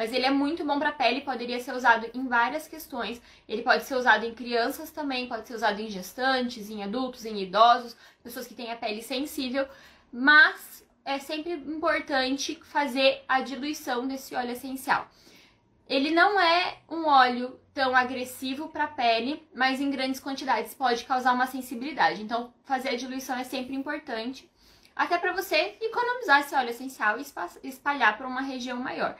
mas ele é muito bom para pele, poderia ser usado em várias questões. Ele pode ser usado em crianças também, pode ser usado em gestantes, em adultos, em idosos, pessoas que têm a pele sensível, mas é sempre importante fazer a diluição desse óleo essencial. Ele não é um óleo tão agressivo para a pele, mas em grandes quantidades pode causar uma sensibilidade. Então, fazer a diluição é sempre importante, até para você economizar esse óleo essencial e espalhar para uma região maior.